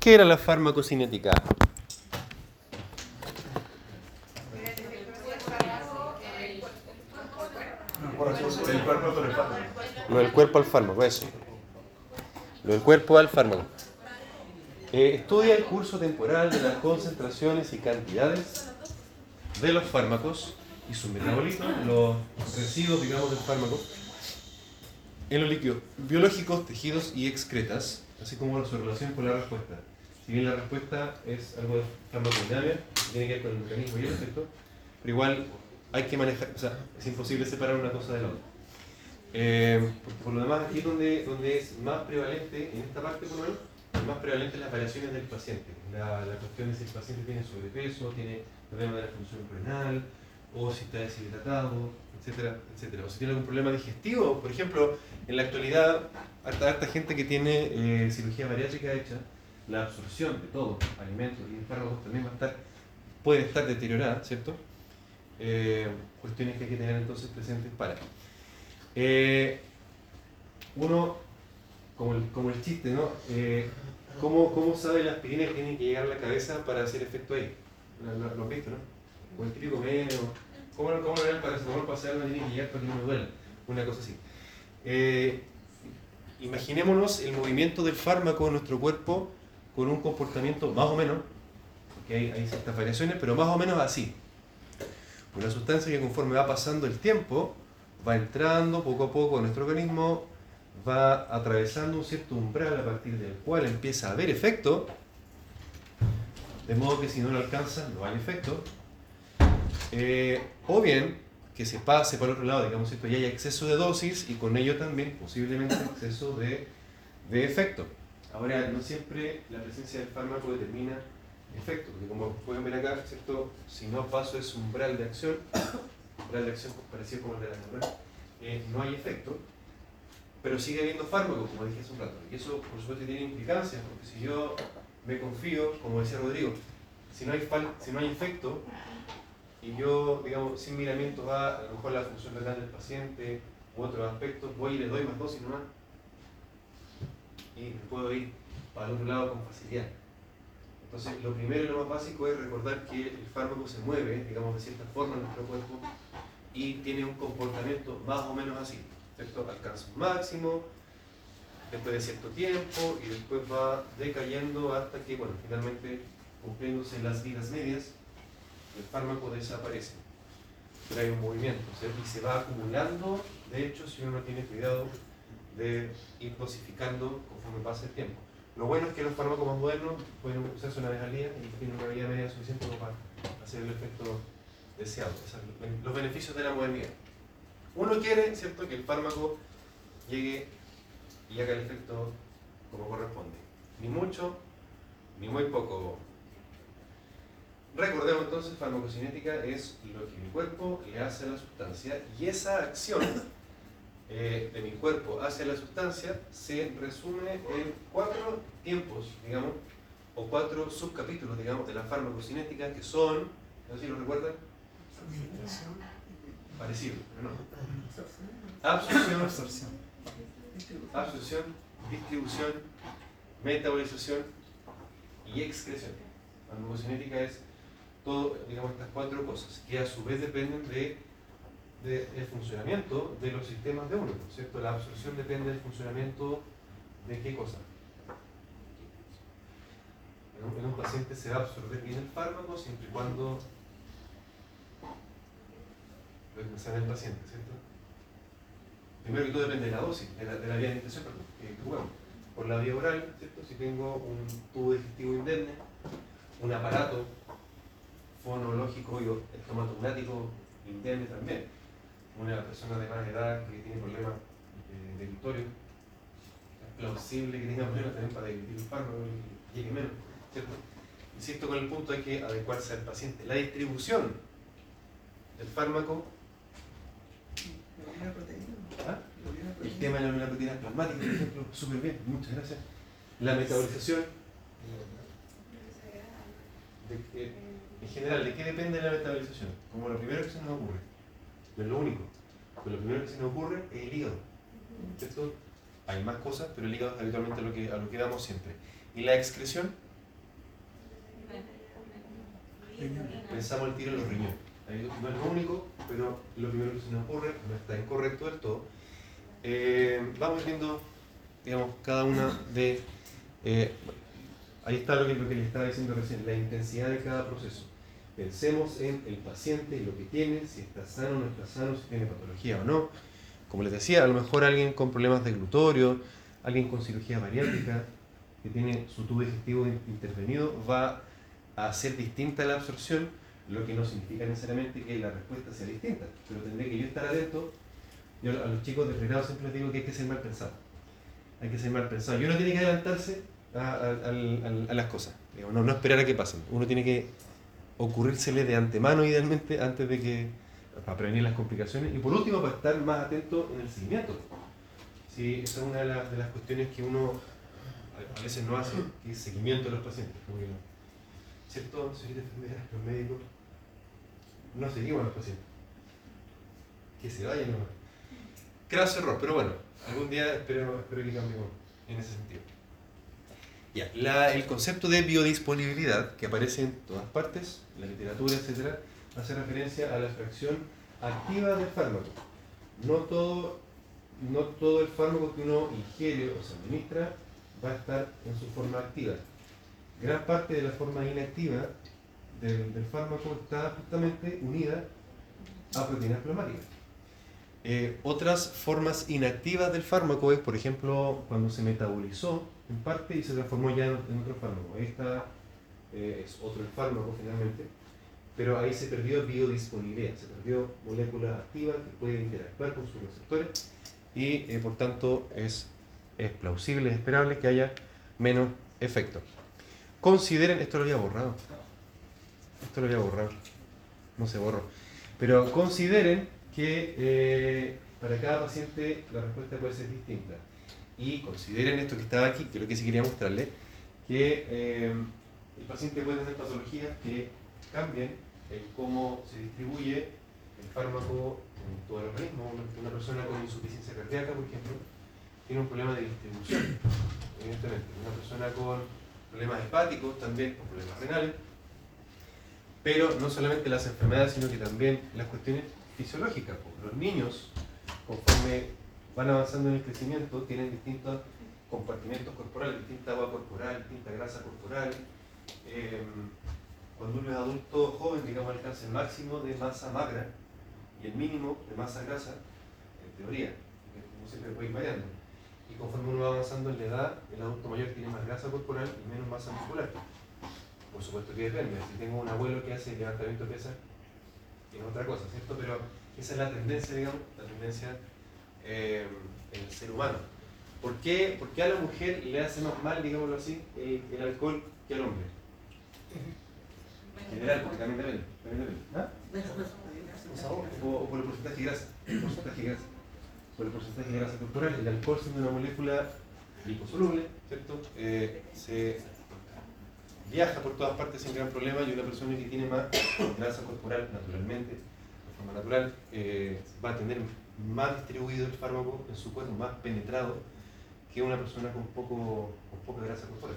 ¿Qué era la farmacocinética? El cuerpo sobre el fármaco. Lo del cuerpo al fármaco, eso. Lo del cuerpo al fármaco. Eh, estudia el curso temporal de las concentraciones y cantidades de los fármacos y sus metabolitos, los residuos, digamos, del fármaco, en los líquidos biológicos, tejidos y excretas, así como su relación con la respuesta. Si bien la respuesta es algo de farmacodinámica, tiene que ver con el mecanismo y el efecto, pero igual hay que manejar, o sea, es imposible separar una cosa de la otra. Eh, por lo demás, aquí donde, donde es más prevalente, en esta parte por lo menos, es más prevalente las variaciones del paciente. La, la cuestión es si el paciente tiene sobrepeso, tiene problema de la función renal, o si está deshidratado, etcétera, etcétera. O si tiene algún problema digestivo, por ejemplo, en la actualidad, harta, harta gente que tiene eh, cirugía bariátrica hecha, la absorción de todo, alimentos y fármacos también va a estar, puede estar deteriorada, ¿cierto? Eh, cuestiones que hay que tener entonces presentes para. Eh, uno, como el, como el chiste, ¿no? Eh, ¿cómo, ¿Cómo sabe la aspirina que tiene que llegar a la cabeza para hacer efecto ahí? ¿Lo, lo, has visto, no? O el típico medio. ¿Cómo, cómo lo ven para saber dónde tiene que llegar para que no me duela? Una cosa así. Eh, imaginémonos el movimiento del fármaco en nuestro cuerpo con un comportamiento más o menos, porque hay, ciertas variaciones, pero más o menos así. Una sustancia que conforme va pasando el tiempo, va entrando poco a poco en nuestro organismo, va atravesando un cierto umbral a partir del cual empieza a haber efecto, de modo que si no lo alcanza no hay efecto, eh, o bien que se pase para otro lado, digamos, esto ya hay exceso de dosis y con ello también posiblemente exceso de efecto. Ahora, no siempre la presencia del fármaco determina efecto, porque como pueden ver acá, ¿cierto? si no paso ese umbral de acción, umbral de acción parecido como el de la neurona, eh, no hay efecto, pero sigue habiendo fármaco, como dije hace un rato. Y eso, por supuesto, tiene implicancias, porque si yo me confío, como decía Rodrigo, si no hay, fal si no hay efecto, y yo, digamos, sin miramiento va a lo mejor la función renal del paciente u otros aspectos, voy y le doy más dosis nomás, y me puedo ir para el otro lado con facilidad. Entonces, lo primero y lo más básico es recordar que el fármaco se mueve, digamos, de cierta forma en nuestro cuerpo y tiene un comportamiento más o menos así, ¿cierto? Alcanza un máximo, después de cierto tiempo y después va decayendo hasta que, bueno, finalmente, cumpliéndose las vidas medias, el fármaco desaparece. Pero hay un movimiento, ¿cierto? Y se va acumulando, de hecho, si uno no tiene cuidado de ir dosificando conforme pasa el tiempo. Lo bueno es que los fármacos más modernos pueden usarse una vez al día y tienen una vida media suficiente para hacer el efecto deseado. Los beneficios de la modernidad. Uno quiere, ¿cierto?, que el fármaco llegue y haga el efecto como corresponde. Ni mucho, ni muy poco. Recordemos entonces, farmacocinética es lo que mi cuerpo le hace a la sustancia y esa acción eh, de mi cuerpo hacia la sustancia se resume en cuatro tiempos, digamos, o cuatro subcapítulos, digamos, de la farmacocinética que son, no sé si lo recuerdan, parecido, pero no. Absorción, absorción, absorción, distribución, metabolización y excreción. La farmacocinética es todo, digamos, estas cuatro cosas, que a su vez dependen de de, del funcionamiento de los sistemas de uno, ¿cierto? La absorción depende del funcionamiento de qué cosa. En un, en un, paciente se va a absorber bien el fármaco siempre y cuando lo sea el paciente, ¿cierto? Primero que todo depende de la dosis, de la, de la vía de intención, perdón, que. Por la vía oral, ¿cierto? Si tengo un tubo digestivo indemne, un aparato fonológico y estomatognático indemne también, una persona de más edad que tiene problemas eh, de victorio, es plausible que tenga problemas también para dividir el fármaco y llegue menos, ¿cierto? Insisto con el punto de que adecuarse al paciente. La distribución del fármaco. ¿Ah? El tema de la proteína plasmática, por ejemplo, súper bien, muchas gracias. La metabolización. De, de, en general, ¿de qué depende la metabolización? Como lo primero que se nos ocurre no es lo único. Pero lo primero que se nos ocurre es el hígado. ¿Cierto? Hay más cosas, pero el hígado es habitualmente a lo que, a lo que damos siempre. ¿Y la excreción? Pensamos el tiro en los riñones. No es lo único, pero lo primero que se nos ocurre no está incorrecto del todo. Eh, vamos viendo, digamos, cada una de... Eh, ahí está lo que, lo que le estaba diciendo recién, la intensidad de cada proceso. Pensemos en el paciente, lo que tiene, si está sano o no está sano, si tiene patología o no. Como les decía, a lo mejor alguien con problemas de glutorio, alguien con cirugía bariátrica, que tiene su tubo digestivo intervenido, va a ser distinta la absorción, lo que no significa necesariamente que la respuesta sea distinta, pero tendré que yo estar atento. Yo a los chicos de pregrado siempre les digo que hay que ser mal pensado. Hay que ser mal pensado. Y uno tiene que adelantarse a, las cosas, no esperar a que pasen. Uno tiene que ocurrírsele de antemano, idealmente, antes de que, para prevenir las complicaciones. Y por último, para estar más atento en el seguimiento. Sí, esa es una de, las, de las cuestiones que uno a veces no hace, que es seguimiento de los pacientes. ¿Cierto, señorita? Los médicos no seguimos a los pacientes. Que se vayan nomás. Craso error, pero bueno, algún día espero, espero que cambiemos en ese sentido. Ya, la, el concepto de biodisponibilidad, que aparece en todas partes, en la literatura, etc., hace referencia a la fracción activa del fármaco. No todo, no todo el fármaco que uno ingiere o se administra va a estar en su forma activa gran parte de la forma inactiva del, fármaco está justamente unida a proteínas plasmáticas. Eh, otras formas inactivas del fármaco es, por ejemplo, cuando se metabolizó en parte y se transformó ya en, otro fármaco. Esta eh, es otro fármaco finalmente, pero ahí se perdió biodisponibilidad, se perdió moléculas activas que pueden interactuar con sus receptores y eh, por tanto es, es plausible, es esperable que haya menos efecto. Consideren, esto lo había borrado. Esto lo había borrado. No se borró. Pero consideren que eh, para cada paciente la respuesta puede ser distinta. Y consideren esto que estaba aquí, lo que sí quería mostrarle, que eh, el paciente puede tener patologías que cambien en cómo se distribuye el fármaco en todo el organismo. Una persona con insuficiencia cardíaca, por ejemplo, tiene un problema de distribución, evidentemente. Una persona con problemas hepáticos también, o problemas renales, pero no solamente las enfermedades, sino que también las cuestiones fisiológicas. Los niños, conforme van avanzando en el crecimiento, tienen distintos compartimentos corporales, distinta agua corporal, distinta grasa corporal. Em, cuando uno es adulto joven, digamos, alcanza el máximo de masa magra y el mínimo de masa grasa, en teoría, como siempre puede ir variando y conforme uno va avanzando en la edad, el adulto mayor tiene más grasa corporal y menos masa muscular. Por supuesto que depende. Si tengo un abuelo que hace levantamiento de pesas, es otra cosa, ¿cierto? Pero esa es la tendencia, digamos, la tendencia eh, en el ser humano. ¿Por qué, ¿Por qué, a la mujer le hace más mal, digámoslo así, el, alcohol que al hombre? En general, porque también depende. También depende. ¿Ah? O, o, por el porcentaje de grasa. El porcentaje de grasa por el porcentaje de grasa corporal. El alcohol siendo una molécula liposoluble, ¿cierto? Eh, se viaja por todas partes sin gran problema y una persona que tiene más grasa corporal naturalmente, de forma natural, eh, va a tener más distribuido el fármaco en su cuerpo, más penetrado que una persona con, poco, con poca grasa corporal.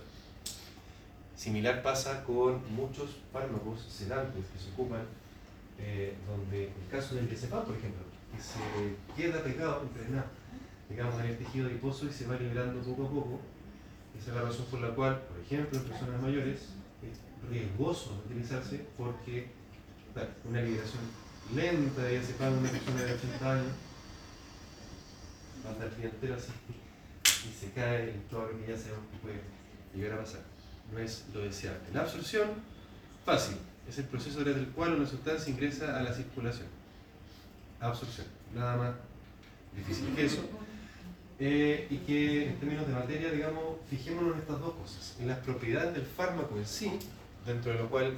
Similar pasa con muchos fármacos sedantes que se ocupan, eh, donde el caso del DCPA, por ejemplo, que se queda pegado, entrenado, digamos, en el tejido adiposo y se va liberando poco a poco. Esa es la razón por la cual, por ejemplo, en personas mayores es riesgoso utilizarse porque una liberación lenta de en una persona de 80 años va a estar clientela así y se cae en todo lo que ya sabemos que puede llegar a pasar. No es lo deseable. La absorción, fácil, es el proceso desde el cual una sustancia ingresa a la circulación absorción. Nada más difícil que eso. Eh, y que en términos de materia, digamos, fijémonos en estas dos cosas, en las propiedades del fármaco en sí, dentro de lo cual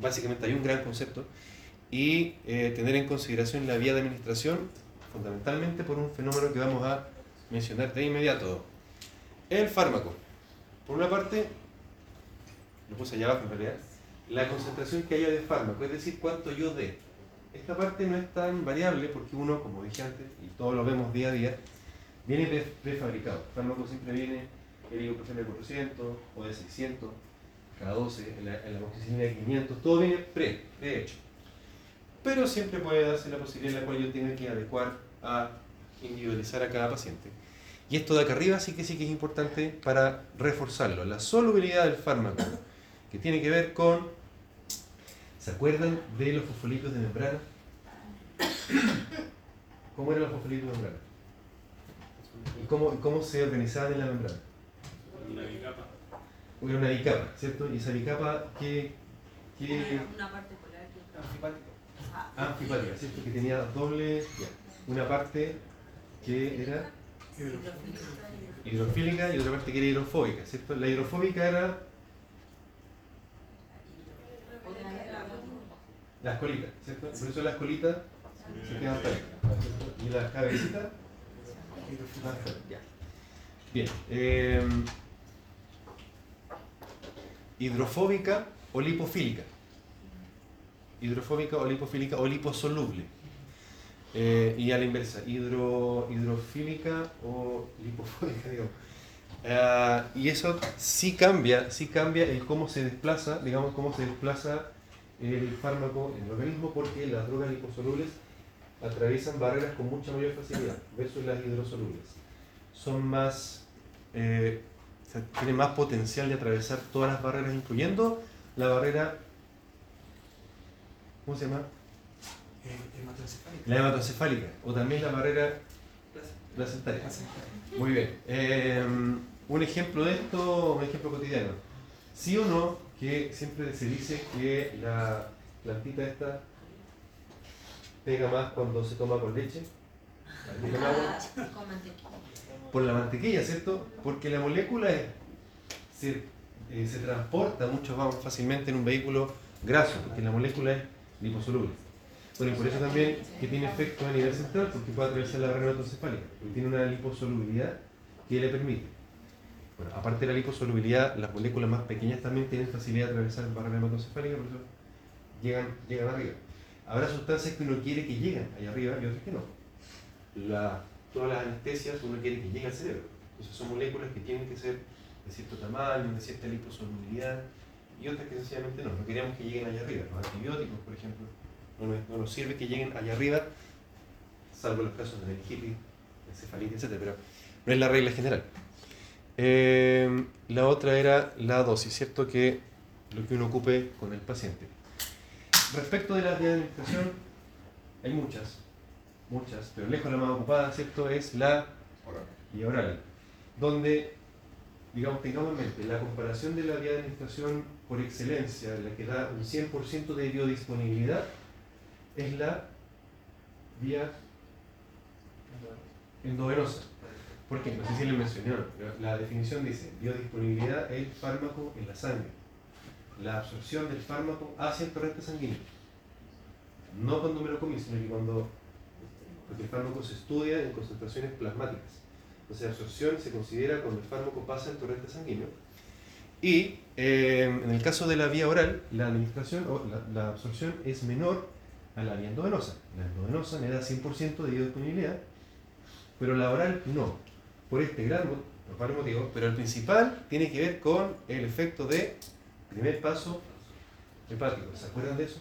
básicamente hay un gran concepto, y eh, tener en consideración la vía de administración, fundamentalmente por un fenómeno que vamos a mencionar de inmediato. El fármaco. Por una parte, lo puse allá abajo en realidad, la concentración que haya de fármaco, es decir, cuánto yo dé. Esta parte no es tan variable porque uno, como dije antes, y todos lo vemos día a día, viene prefabricado. El fármaco siempre viene el ibuprofeno de 400 o de 600, K12, la, la amoxicilina de 500, todo viene pre, de hecho. Pero siempre puede darse la posibilidad en la cual yo tenga que adecuar a individualizar a cada paciente. Y esto de acá arriba sí que sí que es importante para reforzarlo. La solubilidad del fármaco, que tiene que ver con... ¿Se acuerdan de los fosfolípidos de membrana? ¿Cómo eran los fosfolípidos de membrana? ¿Y cómo, cómo se organizaban en la membrana? Una bicapa. Era una bicapa, ¿cierto? Y esa bicapa, ¿qué, qué Una parte polar y otra. Anfipático. Ah, ¿cierto? Que tenía doble, una parte que era hidrofílica y otra parte que era hidrofóbica, ¿cierto? La hidrofóbica era las colitas, ¿cierto? Por eso las colitas se quedan parejas. Y las cabecitas. Bien. eh, hidrofóbica o lipofílica. Hidrofóbica o lipofílica o liposoluble. Eh, y a la inversa, hidro, hidrofílica o lipofóbica, digamos. Eh, y eso sí cambia, sí cambia el cómo se desplaza, digamos, cómo se desplaza el fármaco en el organismo, porque las drogas liposolubles atraviesan barreras con mucha mayor facilidad versus las hidrosolubles. Son más, eh, tienen más potencial de atravesar todas las barreras, incluyendo la barrera, ¿cómo se llama? La hematoencefálica, o también la barrera placentaria. Muy bien. Eh, un ejemplo de esto, un ejemplo cotidiano. ¿Sí o no que siempre se dice que la plantita esta pega más cuando se toma con leche? Ah, con mantequilla. Por la mantequilla, ¿cierto? Porque la molécula es- se, eh, se transporta mucho más fácilmente en un vehículo graso, porque la molécula es liposoluble. Bueno, y por eso también que tiene efecto a nivel central, porque puede atravesar la barrera hematoencefálica, porque tiene una liposolubilidad que le permite. Bueno, aparte de la liposolubilidad, las moléculas más pequeñas también tienen facilidad de atravesar la barrera hematoencefálica, por eso llegan, llegan arriba. Habrá sustancias que uno quiere que lleguen allá arriba y otras que no. La- todas las anestesias uno quiere que lleguen al cerebro. Entonces son moléculas que tienen que ser de cierto tamaño, de cierta liposolubilidad y otras que sencillamente no. No queremos que lleguen allá arriba. Los antibióticos, por ejemplo, no nos, no nos sirve que lleguen allá arriba, salvo los casos de meningitis, encefalitis, etc. Pero no es la regla general. Eh, la otra era la dosis, ¿cierto? Que lo que uno ocupe con el paciente. Respecto de la vía de hay muchas, muchas, pero lejos la más ocupada, ¿cierto? Es la vía oral, donde, digamos, tengamos en mente, la comparación de la de administración por excelencia, la que da un 100% de biodisponibilidad, es la vía endovenosa. ¿Por qué? No sé si le mencionaron, la definición dice, biodisponibilidad es el fármaco en la sangre. La absorción del fármaco hacia el torrente sanguíneo. No cuando me lo comí, sino que cuando... Porque el fármaco se estudia en concentraciones plasmáticas. Entonces, absorción se considera cuando el fármaco pasa el torrente sanguíneo. Y eh, en el caso de la vía oral, la administración o la, la absorción es menor a la vía endovenosa. La endovenosa me da 100% de biodisponibilidad, pero la oral no. Por este gran por varios motivos, pero el principal tiene que ver con el efecto de primer paso hepático. ¿Se acuerdan de eso?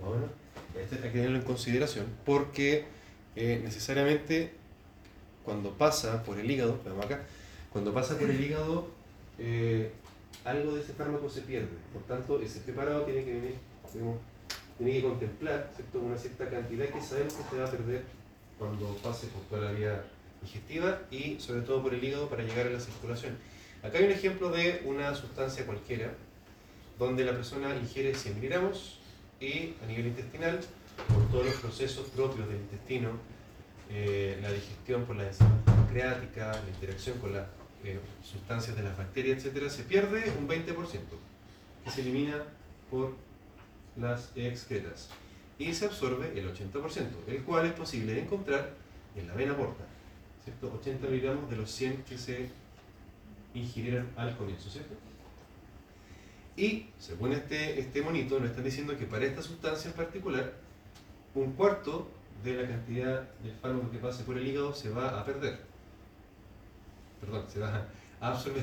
Bueno, esto hay que tenerlo en consideración porque eh, necesariamente cuando pasa por el hígado, acá, cuando pasa por el hígado, eh, algo de ese fármaco se pierde. Por tanto, ese preparado tiene que venir, digamos, tiene que contemplar ¿cierto? una cierta cantidad que sabemos que se va a perder cuando pase por toda la vía digestiva y sobre todo por el hígado para llegar a la circulación. Acá hay un ejemplo de una sustancia cualquiera donde la persona ingiere 100 miligramos y a nivel intestinal, por todos los procesos propios del intestino, eh, la digestión por las enzimas pancreáticas, la interacción con las eh, sustancias de las bacterias, etc., se pierde un 20%, que se elimina por las excretas. Y se absorbe el 80%, el cual es posible encontrar en la vena porta. ¿cierto? 80 miligramos de los 100 que se ingirieron al comienzo, ¿cierto? Y según este, este monito, nos están diciendo que para esta sustancia en particular, un cuarto de la cantidad del fármaco que pase por el hígado se va a perder. Perdón, se va a absorber.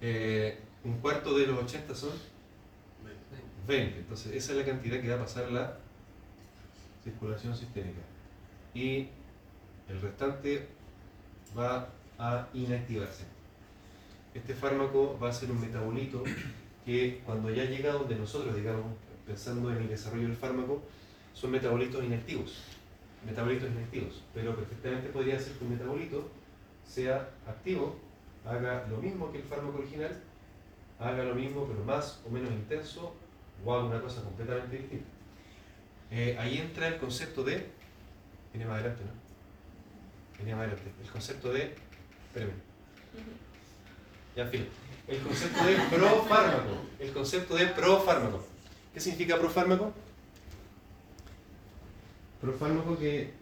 Eh, Un cuarto de los 80 son 20. Entonces, esa es la cantidad que va a pasar la circulación sistémica. Y el restante va a inactivarse. Este fármaco va a ser un metabolito que cuando ya llega donde nosotros, digamos, pensando en el desarrollo del fármaco, son metabolitos inactivos. Metabolitos inactivos. Pero perfectamente podría ser que un metabolito sea activo, haga lo mismo que el fármaco original, haga lo mismo pero más o menos intenso o haga una cosa completamente distinta. Eh, ahí entra el concepto de. Viene más adelante, ¿no? Venía más adelante. El concepto de. Espérame. Ya, fin. El concepto de profármaco. El concepto de profármaco. ¿Qué significa profármaco? Profármaco que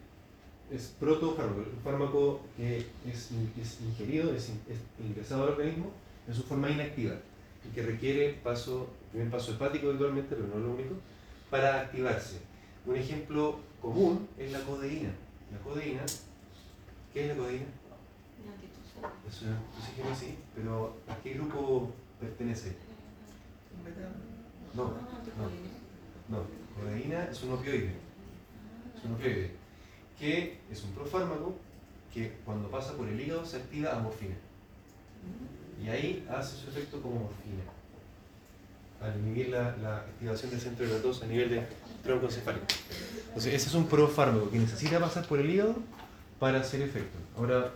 es protofármaco, un fármaco que es, es ingerido, es, es, ingresado al organismo en su forma inactiva y que requiere paso, primer paso hepático habitualmente, pero no lo único, para activarse. Un ejemplo común es la codeína. La codeína, ¿qué es la codeína? Es una oxígeno, sí, pero ¿a qué grupo pertenece? No, no, no. Codeína es un opioide. Es un opioide. Que es un profármaco que cuando pasa por el hígado se activa a morfina. Y ahí hace su efecto como morfina. Al inhibir la, la activación del centro de a nivel de tronco encefálico. Entonces, ese es un profármaco que necesita pasar por el hígado para hacer efecto. Ahora,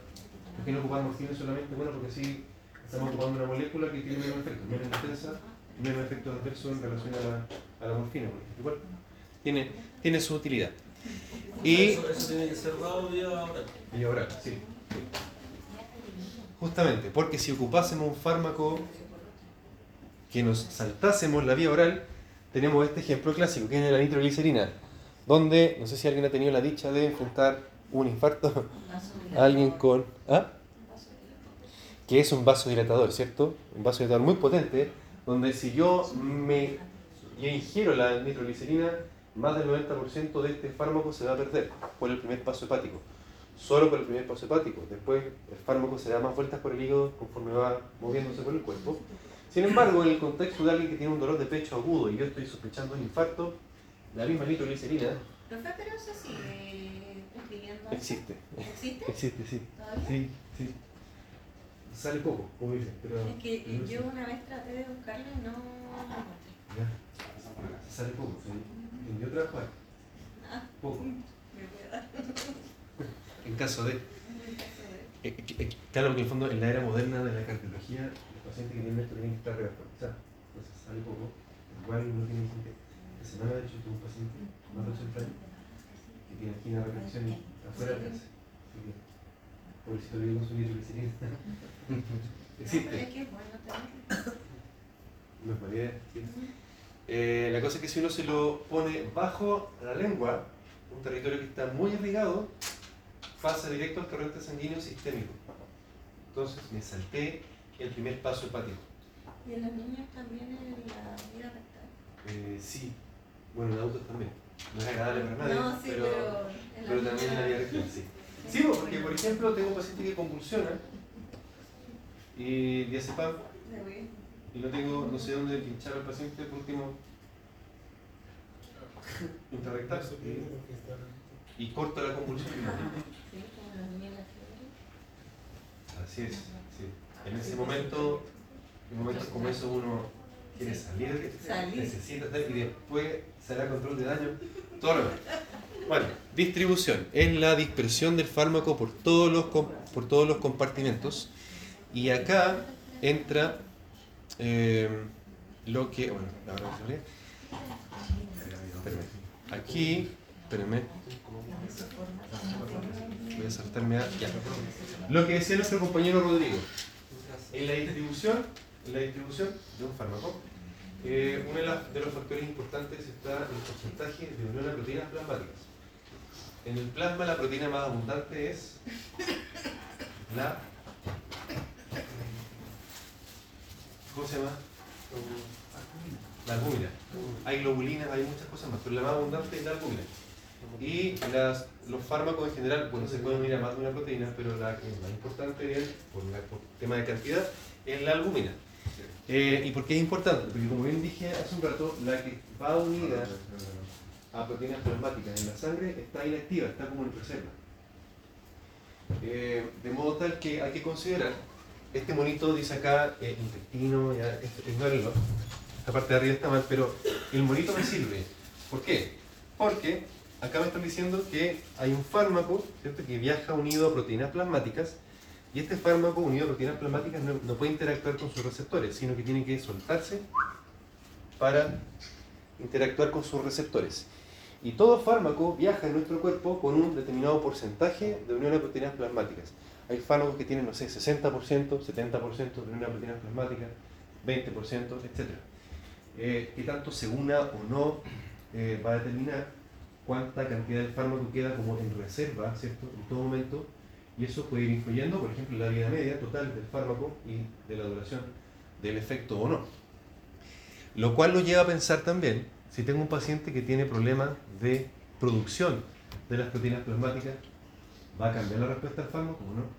¿por qué no ocupar morfina solamente? Bueno, porque así estamos ocupando una molécula que tiene menos efecto, menos intensa, menos efecto adverso en relación a la, a la morfina. Igual, tiene, tiene su utilidad. Y, eso, eso tiene que ser dado vía oral. Vía oral, sí. Justamente, porque si ocupásemos un fármaco que nos saltásemos la vía oral, tenemos este ejemplo clásico, que es la nitroglicerina, donde, no sé si alguien ha tenido la dicha de enfrentar un infarto a alguien con... ¿ah? Que es un vasodilatador, ¿cierto? Un vasodilatador muy potente, donde si yo me yo ingiero la nitroglicerina, más del 90% de este fármaco se va a perder por el primer paso hepático. Solo por el primer paso hepático. Después el fármaco se da más vueltas por el hígado conforme va moviéndose por el cuerpo. Sin embargo, en el contexto de alguien que tiene un dolor de pecho agudo y yo estoy sospechando un infarto, la misma nitroglicerina. Profe, pero eso sigue escribiendo. Existe. ¿Existe? Existe, sí. ¿Todavía? Sí, sí. Sale poco, como dicen, pero. Es que yo una vez traté de buscarlo y no lo encontré. Sale poco, sí. En yo trabajo ahí. Ah, Poco. me voy a dar. En caso de. Eh, eh, Claro, que en el fondo, en la era moderna de la cardiología, los pacientes que tienen esto tienen que estar reactualizados. Entonces sale poco. Igual uno tiene gente. Esta semana, de hecho, tuve un paciente más de 80 años que tiene aquí una reacción y está fuera de casa. Así que, pobrecito, le digo consumir glicerina. No, Existe. No es mala idea. Eh, la cosa es que si uno se lo pone bajo la lengua, un territorio que está muy irrigado, pasa directo al torrente sanguíneo sistémico. Entonces me salté el primer paso hepático. Y en los niños también en la vida rectal. Eh, sí, bueno, en adultos también. No es agradable para nadie, No, sí, pero, pero, en pero los también en la vida rectal, sí. Sí, porque por ejemplo tengo un paciente que convulsiona y diazepam Me voy. Y no tengo, no sé dónde pinchar al paciente, por último, intrarrectal y, y corto la convulsión. Sí, como los niños en la fiebre. Así es, sí. En ese momento, en momentos como eso uno quiere salir, necesita y después se hará control de daño, todo. Bueno, distribución. Es la dispersión del fármaco por todos los, por todos los compartimentos. Y acá entra eh, lo que, bueno, la que se. Aquí, espérame. Voy a saltarme a. Ya. Lo que decía nuestro compañero Rodrigo. En la distribución, en la distribución de un fármaco, eh, uno de, de los factores importantes está el porcentaje de unión a proteínas plasmáticas. En el plasma la proteína más abundante es la. ¿Cómo se llama? La albúmina. Hay globulinas, hay muchas cosas más, pero la más abundante es la albúmina. Y las, los fármacos en general, bueno, se pueden unir a más de una proteína, pero la que es más importante es, por, tema de cantidad, es la albúmina. Eh, ¿Y por qué es importante? Porque como bien dije hace un rato, la que va unida a proteínas plasmáticas en la sangre está inactiva, está como en reserva. Eh, de modo tal que hay que considerar, este monito dice acá eh, intestino, ya, ignórenlo, esta parte de arriba está mal, pero el monito me sirve. ¿Por qué? Porque acá me están diciendo que hay un fármaco ¿cierto? que viaja unido a proteínas plasmáticas y este fármaco unido a proteínas plasmáticas no, no puede interactuar con sus receptores, sino que tiene que soltarse para interactuar con sus receptores. Y todo fármaco viaja en nuestro cuerpo con un determinado porcentaje de unión a proteínas plasmáticas. Hay fármacos que tienen, no sé, 60%, 70% de unión a proteínas plasmáticas, 20%, etc. Eh, ¿Qué tanto se una o no eh, va a determinar cuánta cantidad de fármaco queda como en reserva, ¿cierto? En todo momento. Y eso puede ir influyendo, por ejemplo, la vida media total del fármaco y de la duración del efecto o no. Lo cual lo lleva a pensar también, si tengo un paciente que tiene problemas de producción de las proteínas plasmáticas, ¿va a cambiar la respuesta al fármaco o no?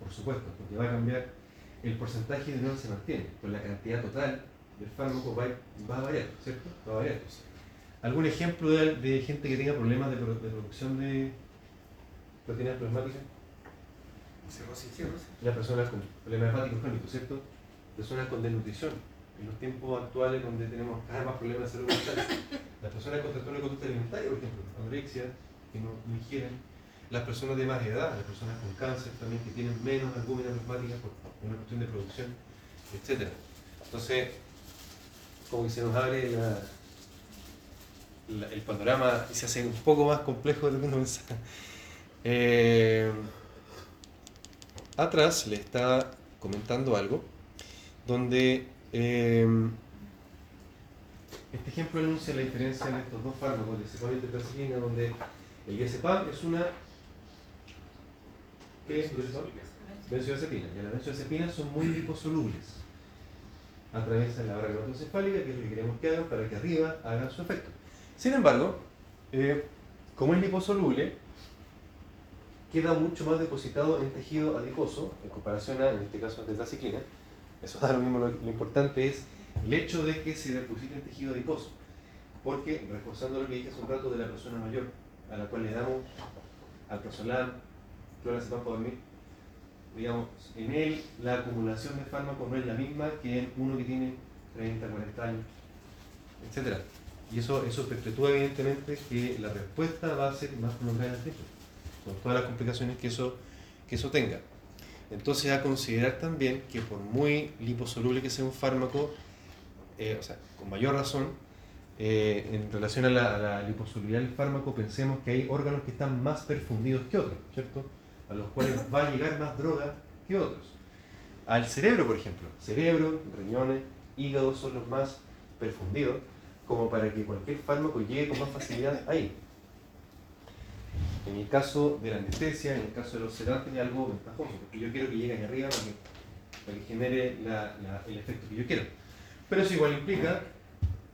Por supuesto, porque va a cambiar el porcentaje de unión se mantiene, pero la cantidad total del fármaco va, va a variar, ¿cierto? Va a variar. ¿Algún ejemplo de, de gente que tenga problemas de, pro- de producción de proteínas plasmáticas? Cirrosis, cirrosis. Las personas con problemas hepáticos crónicos, ¿cierto? Personas con desnutrición. En los tiempos actuales donde tenemos cada vez más problemas de salud mental. Las personas con trastorno de conducta alimentaria, por ejemplo, anorexia, que no, no ingieren. Las personas de más edad, las personas con cáncer también que tienen menos albúmina plasmática por una cuestión de producción, etc. Entonces, como que se nos abre la- el panorama y se hace un poco más complejo de lo que uno pensaba. Eh, atrás le está comentando algo donde eh, este ejemplo enuncia la diferencia de estos dos fármacos, diazepam y tetracyclina, donde el diazepam es una ¿qué es? Benzodiazepina, y las benzodiazepinas son muy liposolubles. Atraviesan la barrera hematoencefálica, que es lo que queremos que hagan para que arriba hagan su efecto. Sin embargo, eh, como es liposoluble, queda mucho más depositado en tejido adiposo en comparación a, en este caso, a tetraciclina. Eso da lo mismo, lo, importante es el hecho de que se deposite en tejido adiposo. Porque, reforzando lo que dije hace un rato de la persona mayor, a la cual le damos alprazolam, clorazepam para dormir, digamos, en él la acumulación de fármacos no es la misma que en uno que tiene 30, 40 años, etc. Y eso, eso perpetúa evidentemente que la respuesta va a ser más prolongada en el tiempo con todas las complicaciones que eso, que eso tenga. Entonces, a considerar también que por muy liposoluble que sea un fármaco, eh, o sea, con mayor razón, eh, en relación a la, a la liposolubilidad del fármaco, pensemos que hay órganos que están más perfundidos que otros, ¿cierto? A los cuales va a llegar más droga que otros. Al cerebro, por ejemplo, cerebro, riñones, hígado son los más perfundidos, como para que cualquier fármaco llegue con más facilidad ahí. En el caso de la anestesia, en el caso de los sedantes, hay algo ventajoso, porque yo quiero que llegue ahí arriba para que, genere el efecto que yo quiero. Pero eso igual implica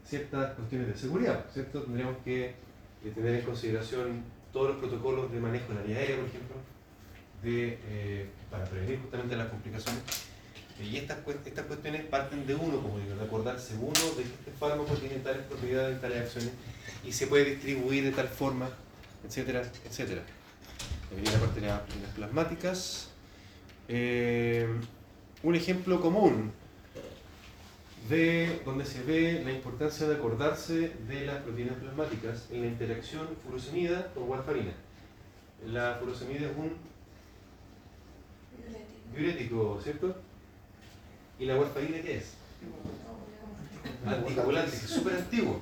ciertas cuestiones de seguridad, ¿cierto? Tendríamos que eh, tener en consideración todos los protocolos de manejo de la vía aérea, por ejemplo, de, eh, para prevenir justamente las complicaciones. Y estas, estas cuestiones parten de uno, como digo, de acordarse uno de que este fármaco tiene tales propiedades, tales acciones, y se puede distribuir de tal forma etcétera, etcétera. Viene la parte de las plasmáticas. Eh, un ejemplo común de donde se ve la importancia de acordarse de las proteínas plasmáticas en la interacción furosemida con warfarina. La furosemida es un diurético, ¿cierto? ¿Y la warfarina qué es? Anticoagulante, que es súper antiguo.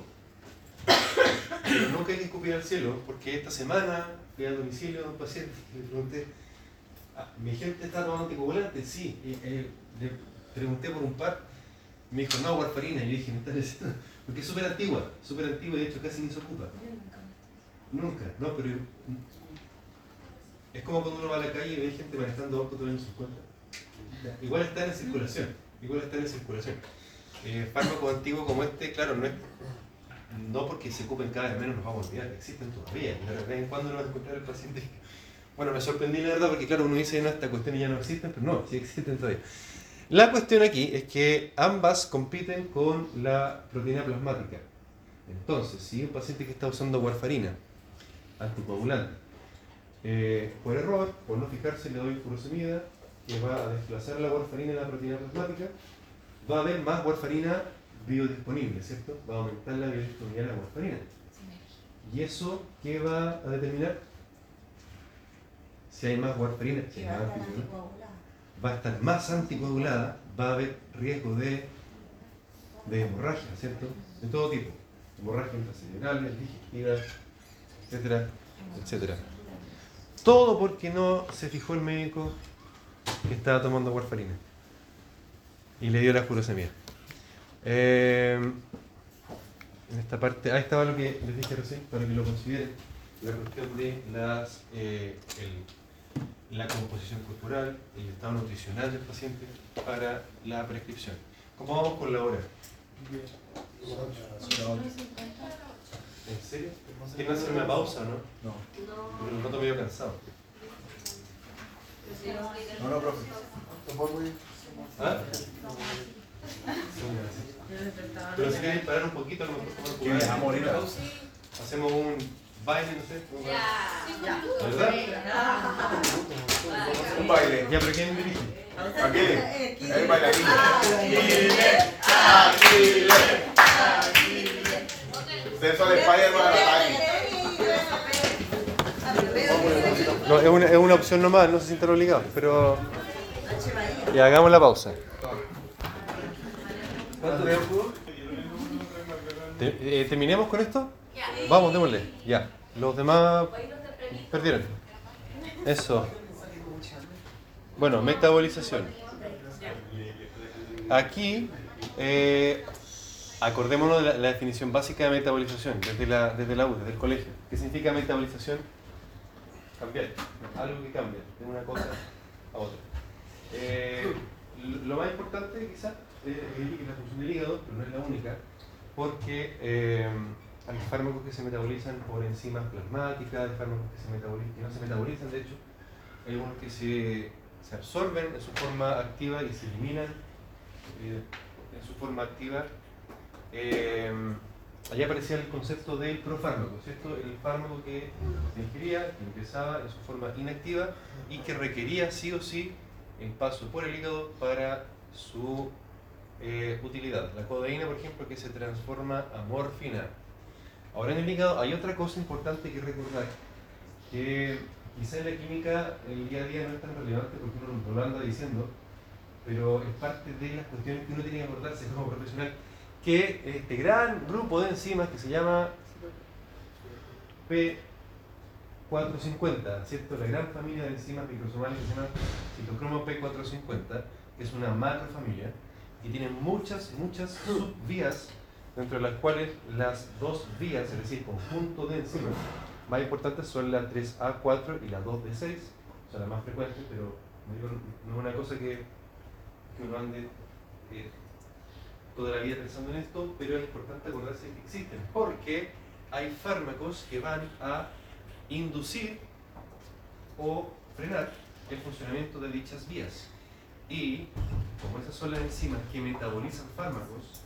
Pero nunca hay que escupir al cielo, porque esta semana fui al domicilio de un paciente y le pregunté, "Ah, ¿mi gente está tomando anticoagulantes? Sí. Y, eh, le pregunté por un par, me dijo, no, warfarina. Y yo dije, me estás diciendo, porque es súper antigua, súper antigua y de hecho casi ni se ocupa. Nunca, no, pero es como cuando uno va a la calle y ve gente manejando autos de los años 50. Igual están en circulación, igual están en circulación. Eh, fármacos antiguos como este, claro, no es no porque se ocupen cada vez menos nos vamos a olvidar, existen todavía. De vez en cuando nos va a encontrar el paciente. Bueno, me sorprendí la verdad porque claro, uno dice, no, esta cuestión ya no existen, pero no, sí existen todavía. La cuestión aquí es que ambas compiten con la proteína plasmática. Entonces, si un paciente que está usando warfarina, anticoagulante, eh, por error, por no fijarse, le doy furosemida, que va a desplazar la warfarina en la proteína plasmática, va a haber más warfarina biodisponible, ¿cierto? Va a aumentar la biodisponibilidad de la warfarina. ¿Y eso qué va a determinar? Si hay más warfarina, si hay más anticoagulante va a estar más anticoagulada, va a haber riesgo de, de hemorragia, ¿cierto? De todo tipo. Hemorragia intracerebrales, digestivas, etcétera, etcétera. Todo porque no se fijó el médico que estaba tomando warfarina y le dio la furosemia. Eh, en esta parte, ahí estaba lo que les dije recién, para que lo consideren, la cuestión de las, eh, la composición corporal, el estado nutricional del paciente para la prescripción. ¿Cómo vamos con la hora? ¿En serio? ¿Quieren hacer una pausa no? No. Porque me noto medio cansado. No, no, profe. ¿Ah? Pero si quieren parar un poquito, a lo mejor como ¿Quién a morir? Hacemos un baile, no sé. un- ¿Verdad? Un baile. Ya, pero ¿quién dirige? Aquí. El bailarín. Censo de Spider-Man al ataque. No, es una, es una opción nomás, no se sientan obligados, pero. Ya, hagamos la pausa. Te- eh, ¿Terminemos con esto? Vamos, démosle. Ya. Los demás perdieron. Eso. Bueno, metabolización. Aquí, eh, acordémonos de la, definición básica de metabolización desde la, desde la U, desde el colegio. ¿Qué significa metabolización? Cambiar. Algo que cambia de una cosa a otra. Eh, lo- más importante quizás es la función del hígado, pero no es la única, porque eh, hay fármacos que se metabolizan por enzimas plasmáticas, hay fármacos que, se metaboli- que no se metabolizan, de hecho, hay algunos que se, se absorben en su forma activa y se eliminan eh, en su forma activa. Eh, allá aparecía el concepto del profármaco, ¿cierto? El fármaco que se ingería, que ingresaba en su forma inactiva y que requería sí o sí el paso por el hígado para su eh, utilidad. La codeína, por ejemplo, que se transforma a morfina. Ahora en el hígado hay otra cosa importante que recordar, que quizá en la química el día a día no es tan relevante porque uno no lo anda diciendo, pero es parte de las cuestiones que uno tiene que acordarse como profesional, que este gran grupo de enzimas que se llama P450, ¿cierto? La gran familia de enzimas microsomales que se llama citocromo P450, que es una macrofamilia, y tiene muchas, muchas subvías, dentro de las cuales las dos vías, es decir, conjunto de enzimas, más importantes son la 3A4 y la 2D6, o sea, la más frecuente, pero no es una cosa que, que uno ande eh, toda la vida pensando en esto, pero es importante acordarse que existen, porque hay fármacos que van a inducir o frenar el funcionamiento de dichas vías. Y como esas son las enzimas que metabolizan fármacos,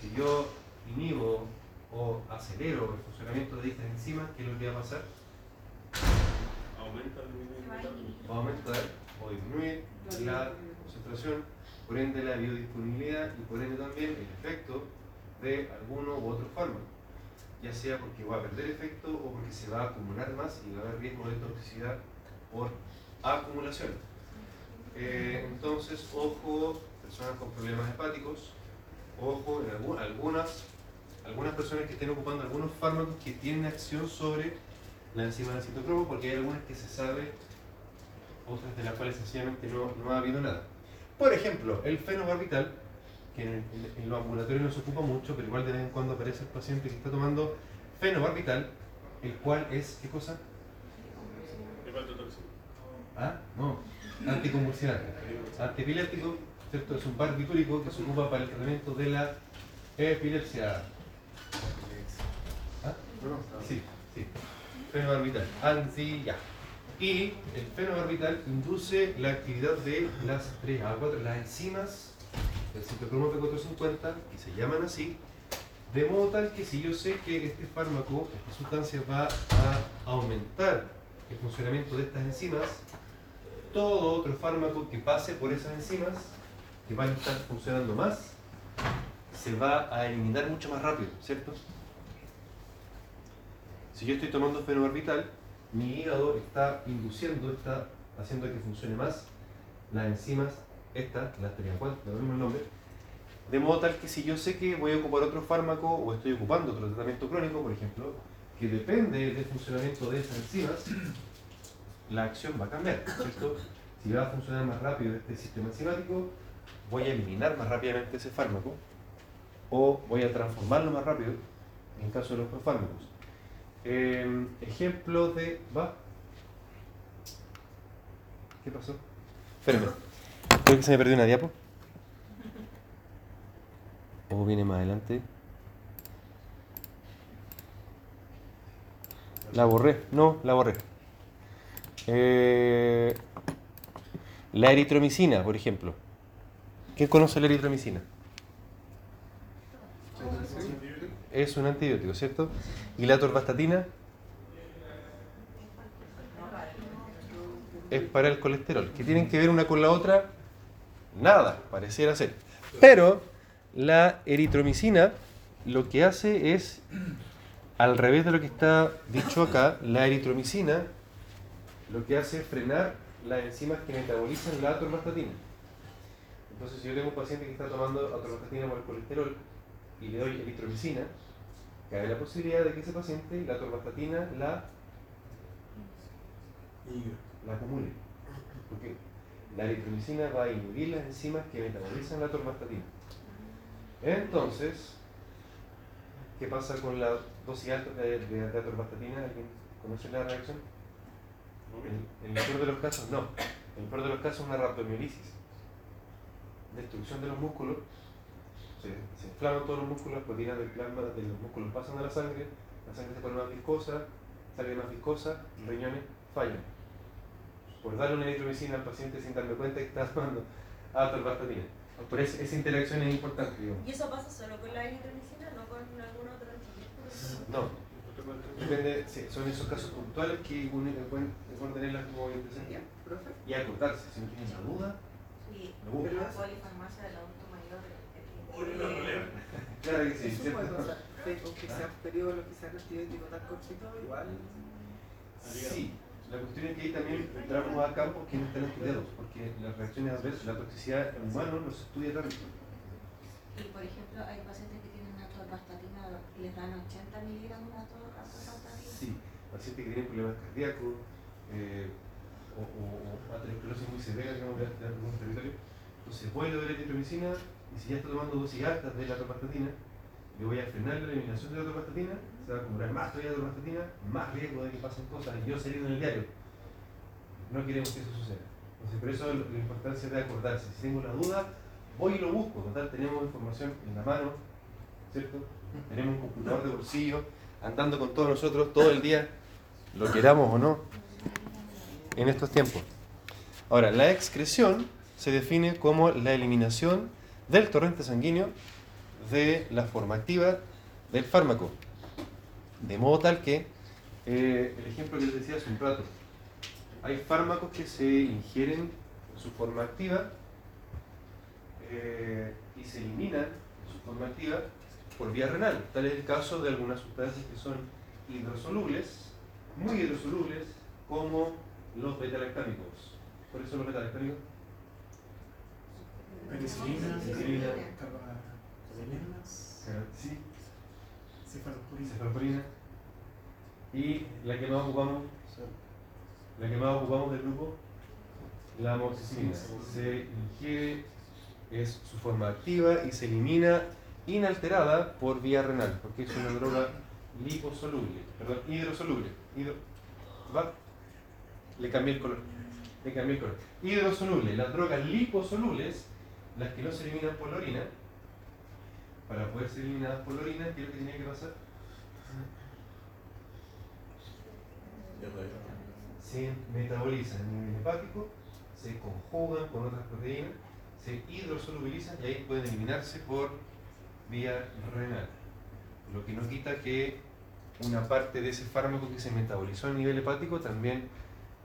si yo inhibo o acelero el funcionamiento de dichas enzimas, ¿qué es lo que va a pasar? Aumenta el Va a aumentar o disminuir la concentración, por ende la biodisponibilidad y por ende también el efecto de alguno u otro fármaco. Ya sea porque va a perder efecto o porque se va a acumular más y va a haber riesgo de toxicidad por acumulación. Eh, entonces, ojo, personas con problemas hepáticos, ojo en algu- algunas, algunas personas que estén ocupando algunos fármacos que tienen acción sobre la enzima del citocromo, porque hay algunas que se sabe, otras de las cuales sencillamente no, no ha habido nada. Por ejemplo, el fenobarbital, que en, en, los ambulatorios no se ocupa mucho, pero igual de vez en cuando aparece el paciente que está tomando fenobarbital, el cual es, ¿qué cosa? Ah, no, anticonvulsivante. Antipiléptico, ¿cierto? Es un barbitúrico que se ocupa para el tratamiento de la epilepsia. ¿Ah? Sí, sí. Fenobarbital. Anti, ya. Y el fenobarbital induce la actividad de las 3A4, las enzimas del citocromo P450, y se llaman así, de modo tal que si yo sé que este fármaco, esta sustancia va a aumentar el funcionamiento de estas enzimas, todo otro fármaco que pase por esas enzimas, que van a estar funcionando más, se va a eliminar mucho más rápido, ¿cierto? Si yo estoy tomando fenobarbital, mi hígado está induciendo, está haciendo que funcione más las enzimas, estas, las triacual, le mismo el nombre, de modo tal que si yo sé que voy a ocupar otro fármaco o estoy ocupando otro tratamiento crónico, por ejemplo, que depende del funcionamiento de esas enzimas, la acción va a cambiar, ¿cierto? Si va a funcionar más rápido este sistema enzimático, voy a eliminar más rápidamente ese fármaco o voy a transformarlo más rápido en caso de los profármacos. Eh, ejemplos de... ¿Va? ¿Qué pasó? Espérame. Creo que se me perdió una diapo. ¿O viene más adelante? La borré. No, la borré. Eh, la eritromicina, por ejemplo. ¿Quién conoce la eritromicina? Es un antibiótico, ¿cierto? ¿Y la torvastatina? Es para el colesterol. ¿Qué tienen que ver una con la otra? Nada, pareciera ser. Pero la eritromicina lo que hace es, al revés de lo que está dicho acá, la eritromicina lo que hace es frenar las enzimas que metabolizan la atorvastatina. Entonces, si yo tengo un paciente que está tomando atorvastatina por el colesterol y le doy eritromicina, cabe la posibilidad de que ese paciente la atorvastatina la, la acumule. Porque la eritromicina va a inhibir las enzimas que metabolizan la atorvastatina. Entonces, ¿qué pasa con la dosis alta de, de, de atorvastatina? ¿Alguien conoce la reacción? En, en el peor de los casos, no. En el peor de los casos, una rhabdomiolisis. Destrucción de los músculos. Se, se inflaman todos los músculos, las proteínas del plasma de los músculos pasan a la sangre, la sangre se pone más viscosa, sale más viscosa, los riñones fallan. Por darle una eritromicina al paciente sin darme cuenta que está tomando atorvastatina. Por eso esa interacción es importante, digamos. ¿Y eso pasa solo con la eritromicina, no con algún otro antibiótico? No. Depende, sí, son esos casos puntuales que pueden, pueden tenerlas como orientación y acordarse. Si no tienen la duda, Sí, pero la polifarmacia del adulto claro que sí, Eso puede pasar. Aunque sea un periodo lo que sea antibiótico tan cortito, igual. Sí, la cuestión es que ahí también entramos a campos que no están estudiados, porque las reacciones adversas, la toxicidad en humanos no se estudia tanto. Y por ejemplo, hay pacientes que tienen atorvastatina, les dan 80 miligramos de atorvastatina. Sí, pacientes que tienen problemas cardíacos eh, o, o, o aterosclerosis muy severa, digamos, de, de algún territorio. Entonces voy a dar eritromicina y si ya está tomando dosis altas de la atorvastatina, le voy a frenar la eliminación de la atorvastatina, se va a acumular más todavía de atorvastatina, más riesgo de que pasen cosas y yo saliendo en el diario. No queremos que eso suceda. Entonces, por eso la importancia de acordarse. Si tengo la duda, voy y lo busco. Total, tenemos información en la mano, ¿cierto? Tenemos un computador de bolsillo, andando con todos nosotros todo el día, lo queramos o no, en estos tiempos. Ahora, la excreción se define como la eliminación del torrente sanguíneo de la forma activa del fármaco. De modo tal que, eh, el ejemplo que les decía hace un rato, hay fármacos que se ingieren en su forma activa eh, y se eliminan en su forma activa por vía renal. Tal es el caso de algunas sustancias que son hidrosolubles, muy hidrosolubles, como los betalactámicos. Por eso los betalactámicos Penicilina, Penicilina. carbamazepininas, sí, cefalosporina. cefalorina. Y la que más ocupamos, la que más ocupamos del grupo, la amoxicilina. Se ingiere, es su forma activa y se elimina inalterada por vía renal, porque es una droga liposoluble, perdón, hidrosoluble. Hidro, ¿va? Le cambié el color. Le cambié el color. Hidrosoluble. Las drogas liposolubles, las que no se eliminan por la orina, para poder ser eliminadas por la orina, ¿qué es lo que tenía que pasar? Se metabolizan a nivel hepático, se conjugan con otras proteínas, se hidrosolubilizan y ahí pueden eliminarse por vía renal. Lo que no quita que una parte de ese fármaco que se metabolizó a nivel hepático también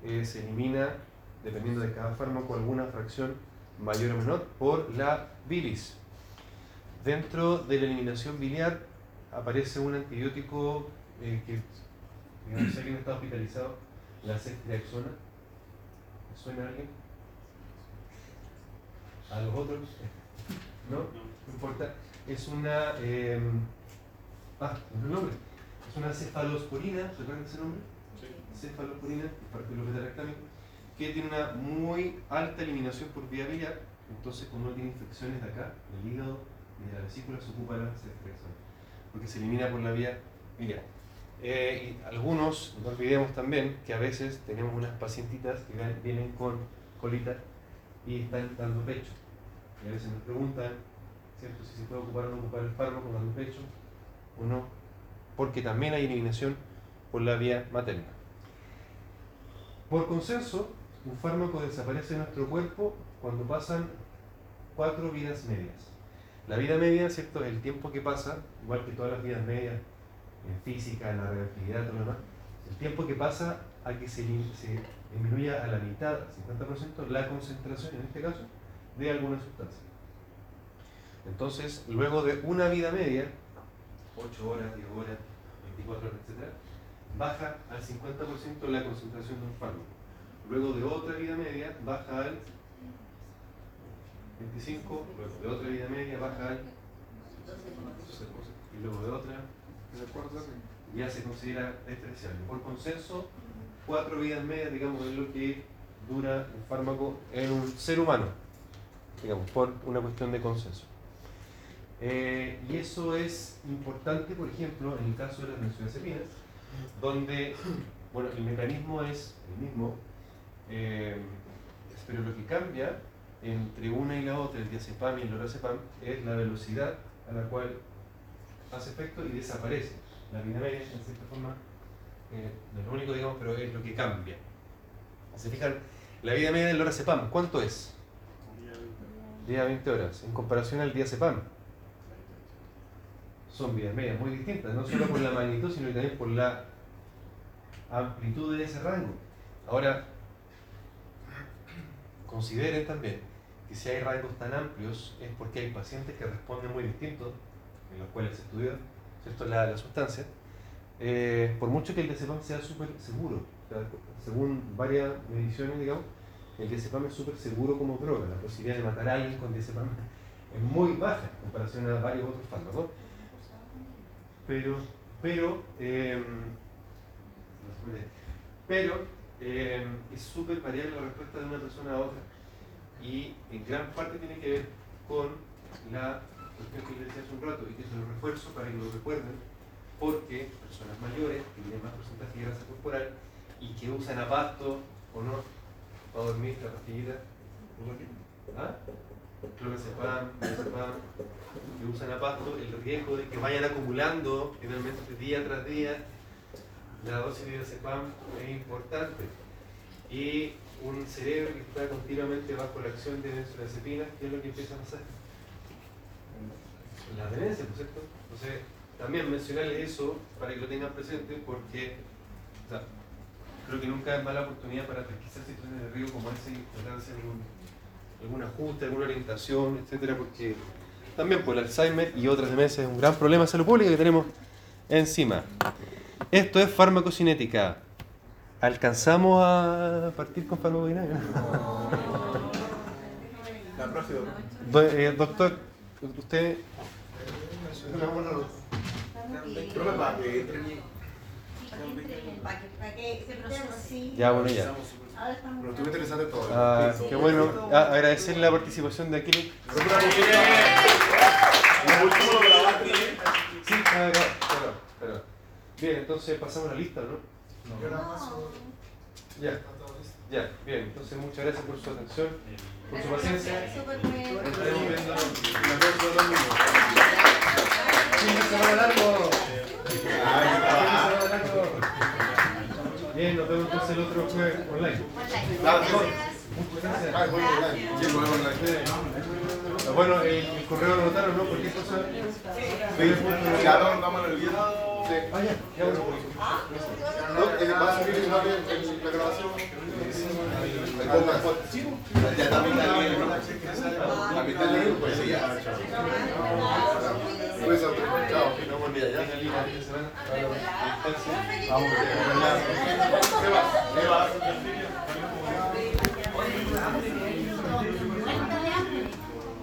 eh, se elimina, dependiendo de cada fármaco, alguna fracción mayor o menor por la bilis. Dentro de la eliminación biliar aparece un antibiótico eh, que, digamos, si alguien está hospitalizado, la ceftriaxona. ¿Me ¿Suena a alguien? ¿A los otros? ¿No? No importa. Es una... eh, ah, es el nombre. Es una cefalosporina, ¿recuerdan ese nombre? Cefalosporina, parte de los beta-lactámicos, que tiene una muy alta eliminación por vía biliar. Entonces, cuando uno tiene infecciones de acá, del hígado y de la vesícula, se ocupa la ceftriaxona, porque se elimina por la vía biliar. Eh, y algunos, no olvidemos también que a veces tenemos unas pacientitas que vienen con colita y están dando pecho. Y a veces nos preguntan. Si se puede ocupar o no ocupar el fármaco dando pecho o no, porque también hay eliminación por la vía materna. Por consenso, un fármaco desaparece de nuestro cuerpo cuando pasan cuatro vidas medias. La vida media, ¿cierto? Es el tiempo que pasa, igual que todas las vidas medias en física, en la reactividad, todo lo demás, el tiempo que pasa a que se disminuya a la mitad, 50%, la concentración, en este caso, de alguna sustancia. Entonces, luego de una vida media, 8 horas, 10 horas, 24 horas, etc., baja al 50% la concentración de un fármaco. Luego de otra vida media, baja al 25, luego de otra vida media, baja al y luego de otra, ya se considera despreciable. Por consenso, cuatro vidas medias, digamos, es lo que dura un fármaco en un ser humano, digamos, por una cuestión de consenso. Eh, y eso es importante, por ejemplo, en el caso de las benzodiazepinas, donde, bueno, el mecanismo es el mismo, eh, pero lo que cambia entre una y la otra, el diazepam y el lorazepam, es la velocidad a la cual hace efecto y desaparece. La vida media, en cierta forma, eh, no es lo único, digamos, pero es lo que cambia. ¿Se fijan? La vida media del lorazepam, ¿cuánto es? Día 20 horas, en comparación al diazepam. Son vidas medias muy distintas, no solo por la magnitud, sino también por la amplitud de ese rango. Ahora, consideren también que si hay rangos tan amplios es porque hay pacientes que responden muy distintos, en los cuales se estudió ¿cierto? La, la sustancia, eh, por mucho que el diazepam sea súper seguro, según varias mediciones, digamos, el diazepam es súper seguro como droga, la posibilidad de matar a alguien con diazepam es muy baja en comparación a varios otros fármacos, pero, pero, eh, pero eh, es súper variable la respuesta de una persona a otra y en gran parte tiene que ver con la cuestión que les decía hace un rato y que se lo refuerzo para que lo recuerden porque personas mayores que tienen más porcentaje de grasa corporal y que usan apasto o no para dormir la pastillita ¿ah? clonazepam, diazepam, que usan apasto el riesgo de que vayan acumulando finalmente día tras día la dosis de diazepam es importante y un cerebro que está continuamente bajo la acción de benzodiazepinas, ¿qué es lo que empieza a pasar? La demencia, ¿no es cierto? Entonces, también mencionarles eso para que lo tengan presente porque creo que nunca es mala oportunidad para pesquisar situaciones de riesgo como esa y tratar de hacer algún, algún ajuste, alguna orientación, etcétera, porque también por el Alzheimer y otras demencias es un gran problema de salud pública que tenemos encima. Esto es farmacocinética. ¿Alcanzamos a partir con farmacocinética? La próxima. Do- eh, doctor, usted Una buena Profe, para que entre Para que, para que se procese así. Ya, bueno, ya. Pero estuvo interesante todo. Ah, qué bueno. Ah, agradecerle la participación de aquí. Sí, ah, acá. Bien, entonces pasamos a la lista, ¿no? Más. Ya, ya, bien. Entonces muchas gracias por su atención, por su paciencia. Súper bien. Estaremos viendo la próxima domingo. Fin de semana largo. Fin de semana largo. Bien, nos vemos entonces el otro jueves online. Muchas gracias. Ah, voy online. Sí, voy online. Bueno, el, correo lo notaron, ¿no? Cualquier cosa. Ya no, damos el Sí. Ah, ya, ya bueno. No, eh, va a en la grabación. Ya también está el libro, pues sí, ya. Pues, chao. No, buen día, ya. Vamos, ¿qué va? ¿Qué?